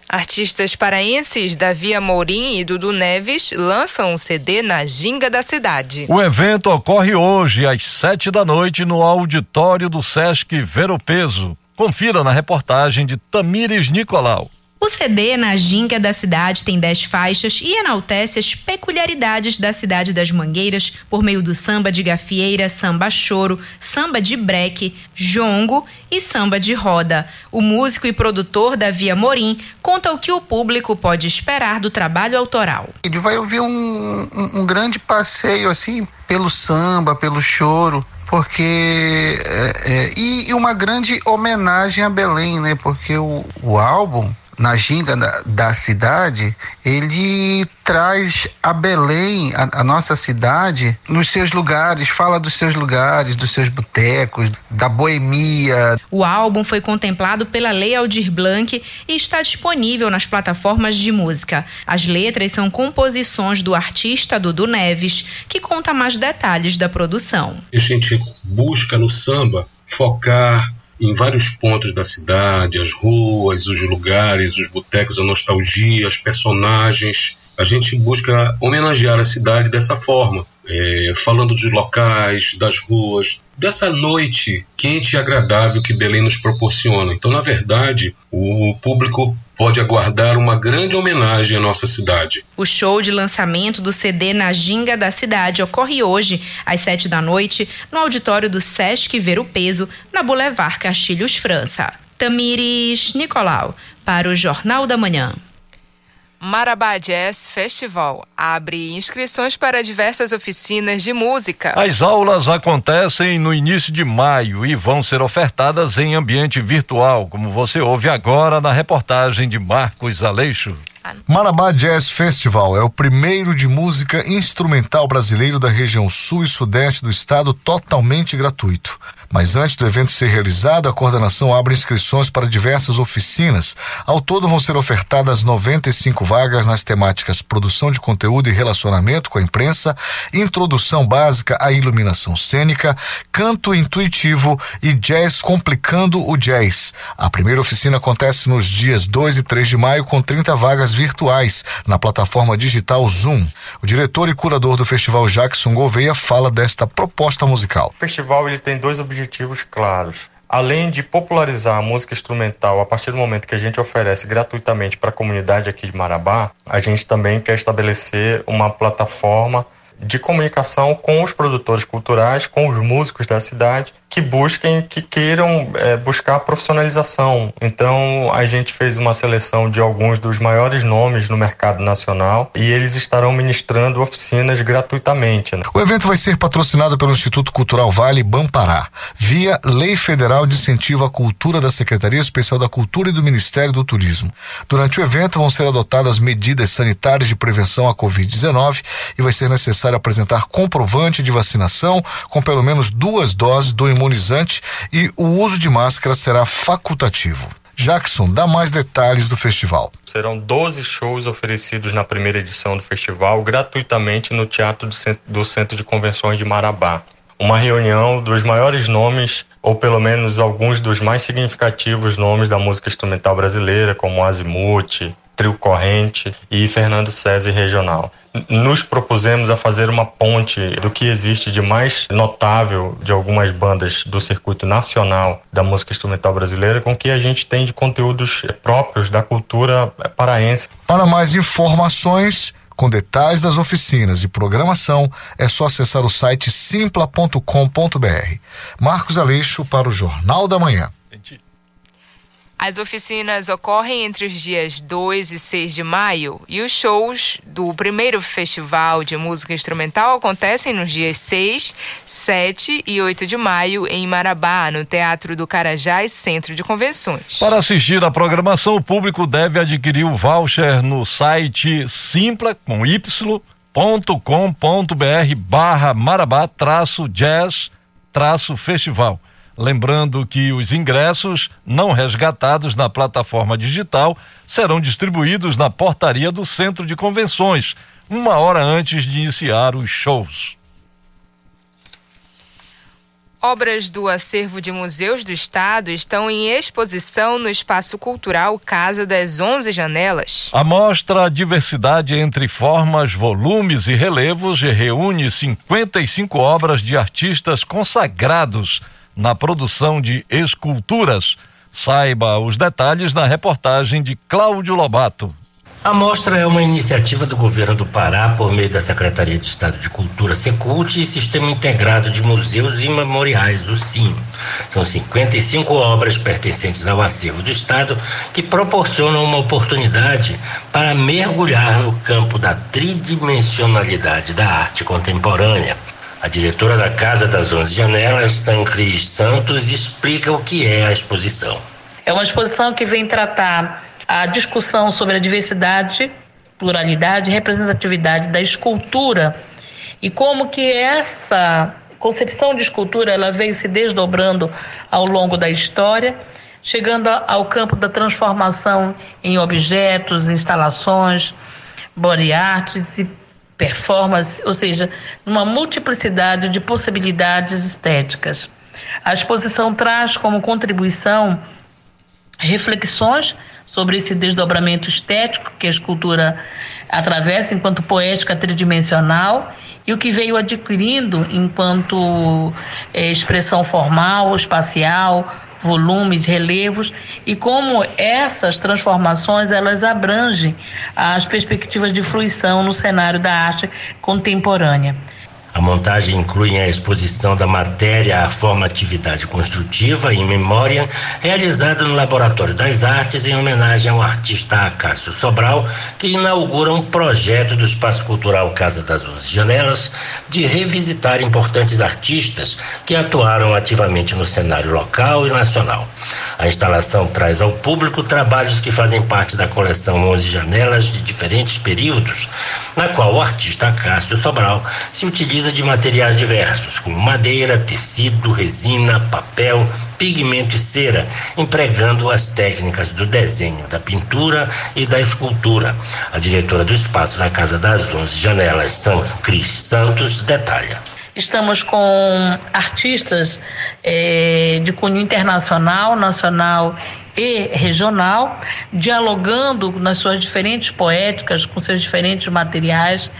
Artistas paraenses Davi Amorim e Dudu Neves lançam um CD na Ginga da cidade.
O evento ocorre hoje às sete da noite no auditório do Sesc Ver o Peso. Confira na reportagem de Tamires Nicolau.
O CD na ginga da cidade tem 10 faixas e enaltece as peculiaridades da cidade das Mangueiras por meio do samba de gafieira, samba choro, samba de breque, jongo e samba de roda. O músico e produtor Davi Amorim conta o que o público pode esperar do trabalho autoral.
Ele vai ouvir um, um, um grande passeio assim pelo samba, pelo choro, porque é, é, e, uma grande homenagem a Belém, né? Porque o, o álbum na ginga da, da, cidade, ele traz a Belém, a, a, nossa cidade, nos seus lugares, fala dos seus lugares, dos seus botecos, da boemia.
O álbum foi contemplado pela Lei Aldir Blanc e está disponível nas plataformas de música. As letras são composições do artista Dudu Neves, que conta mais detalhes da produção.
A gente busca no samba focar em vários pontos da cidade, as ruas, os lugares, os botecos, a nostalgia, os personagens. A gente busca homenagear a cidade dessa forma, é, falando dos locais, das ruas, dessa noite quente e agradável que Belém nos proporciona. Então, na verdade, o público pode aguardar uma grande homenagem à nossa cidade.
O show de lançamento do CD na Ginga da Cidade ocorre hoje, às sete da noite, no auditório do Sesc Ver o Peso, na Boulevard Castilhos, França. Tamires Nicolau, para o Jornal da Manhã.
Marabá Jazz Festival abre inscrições para diversas oficinas de música.
As aulas acontecem no início de maio e vão ser ofertadas em ambiente virtual, como você ouve agora na reportagem de Marcos Aleixo.
Marabá Jazz Festival é o primeiro de música instrumental brasileiro da região sul e sudeste do estado totalmente gratuito. Mas antes do evento ser realizado, a coordenação abre inscrições para diversas oficinas. Ao todo vão ser ofertadas 95 vagas nas temáticas produção de conteúdo e relacionamento com a imprensa, introdução básica à iluminação cênica, canto intuitivo e jazz complicando o jazz. A primeira oficina acontece nos dias 2 e 3 de maio com 30 vagas virtuais na plataforma digital Zoom. O diretor e curador do festival Jackson Gouveia fala desta proposta musical.
O festival ele tem dois objetivos claros. Além de popularizar a música instrumental a partir do momento que a gente oferece gratuitamente para a comunidade aqui de Marabá, a gente também quer estabelecer uma plataforma de comunicação com os produtores culturais, com os músicos da cidade, que busquem, que queiram é, buscar profissionalização. Então, a gente fez uma seleção de alguns dos maiores nomes no mercado nacional e eles estarão ministrando oficinas gratuitamente. Né?
O evento vai ser patrocinado pelo Instituto Cultural Vale Bampará, via Lei Federal de Incentivo à Cultura da Secretaria Especial da Cultura e do Ministério do Turismo. Durante o evento vão ser adotadas medidas sanitárias de prevenção à Covid-19 e vai ser necessário apresentar comprovante de vacinação com pelo menos duas doses do imunizante e o uso de máscara será facultativo. Jackson dá mais detalhes do festival.
Serão 12 shows oferecidos na primeira edição do festival gratuitamente no Teatro do Centro de Convenções de Marabá. Uma reunião dos maiores nomes, ou pelo menos alguns dos mais significativos nomes da música instrumental brasileira, como Azimuth, Trio Corrente e Fernando César Regional. Nos propusemos a fazer uma ponte do que existe de mais notável de algumas bandas do circuito nacional da música instrumental brasileira com o que a gente tem de conteúdos próprios da cultura paraense.
Para mais informações, Com detalhes das oficinas e programação, é só acessar o site simpla.com.br. Marcos Aleixo para o Jornal da Manhã.
As oficinas ocorrem entre os dias 2 e 6 de maio e os shows do primeiro festival de música instrumental acontecem nos dias 6, 7 e 8 de maio em Marabá, no Teatro do Carajás Centro de Convenções.
Para assistir à programação, o público deve adquirir o voucher no site simpla com y.com.br barra Lembrando que os ingressos não resgatados na plataforma digital serão distribuídos na portaria do Centro de Convenções, uma hora antes de iniciar os shows.
Obras do acervo de museus do Estado estão em exposição no Espaço Cultural Casa das Onze Janelas.
A mostra Diversidade entre Formas, Volumes e Relevos reúne 55 obras de artistas consagrados na produção de esculturas. Saiba os detalhes na reportagem de Cláudio Lobato.
A mostra é uma iniciativa do governo do Pará por meio da Secretaria de Estado de Cultura Secult e Sistema Integrado de Museus e Memoriais, o SIM. São 55 obras pertencentes ao acervo do Estado que proporcionam uma oportunidade para mergulhar no campo da tridimensionalidade da arte contemporânea. A diretora da Casa das Onze Janelas, Sancris Santos, explica o que é a exposição.
É uma exposição que vem tratar a discussão sobre a diversidade, pluralidade e representatividade da escultura e como que essa concepção de escultura ela veio se desdobrando ao longo da história, chegando ao campo da transformação em objetos, instalações, body arts e performance, ou seja, uma multiplicidade de possibilidades estéticas. A exposição traz como contribuição reflexões sobre esse desdobramento estético que a escultura atravessa enquanto poética tridimensional e o que veio adquirindo enquanto é, expressão formal, espacial, volumes, relevos e como essas transformações elas abrangem as perspectivas de fruição no cenário da arte contemporânea.
A montagem inclui a exposição da matéria à formatividade construtiva em memória, realizada no Laboratório das Artes em homenagem ao artista Acácio Sobral, que inaugura um projeto do Espaço Cultural Casa das Onze Janelas de revisitar importantes artistas que atuaram ativamente no cenário local e nacional. A instalação traz ao público trabalhos que fazem parte da coleção Onze Janelas de diferentes períodos, na qual o artista Acácio Sobral se utiliza de materiais diversos, como madeira, tecido, resina, papel, pigmento e cera, empregando as técnicas do desenho, da pintura e da escultura. A diretora do espaço da Casa das Onze Janelas, São Cris Santos, detalha.
Estamos com artistas eh, de cunho internacional, nacional e regional, dialogando nas suas diferentes poéticas, com seus diferentes materiais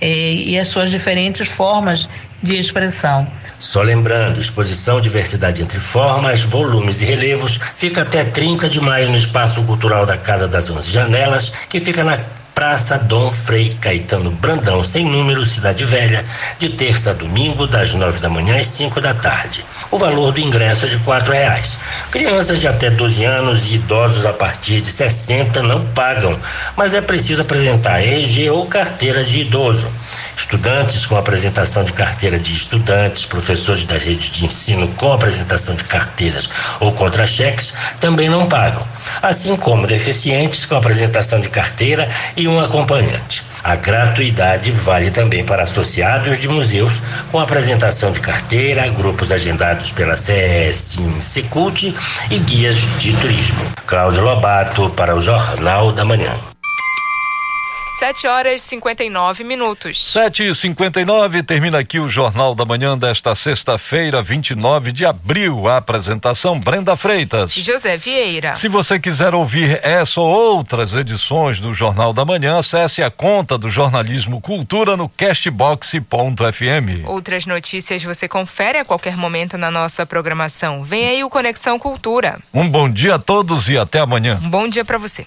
eh, e as suas diferentes formas de expressão.
Só lembrando, exposição Diversidade entre Formas, Volumes e Relevos fica até 30 de maio no Espaço Cultural da Casa das Onze Janelas, que fica na Praça Dom Frei Caetano Brandão, sem número, Cidade Velha, de terça a domingo, das nove da manhã às cinco da tarde. O valor do ingresso é de quatro reais. Crianças de até 12 anos e idosos a partir de 60 não pagam, mas é preciso apresentar RG ou carteira de idoso. Estudantes com apresentação de carteira de estudantes, professores das redes de ensino com apresentação de carteiras ou contra-cheques também não pagam, assim como deficientes com apresentação de carteira e um acompanhante. A gratuidade vale também para associados de museus com apresentação de carteira, grupos agendados pela CS Secult e guias de turismo. Cláudio Lobato para o Jornal da Manhã.
7 horas e 59 minutos.
7 e 59 termina aqui o Jornal da Manhã desta sexta-feira, 29 de abril. A apresentação Brenda Freitas.
José Vieira.
Se você quiser ouvir essa ou outras edições do Jornal da Manhã, acesse a conta do Jornalismo Cultura no castbox.fm.
Outras notícias você confere a qualquer momento na nossa programação. Vem aí o Conexão Cultura.
Um bom dia a todos e até amanhã.
Um bom dia para você.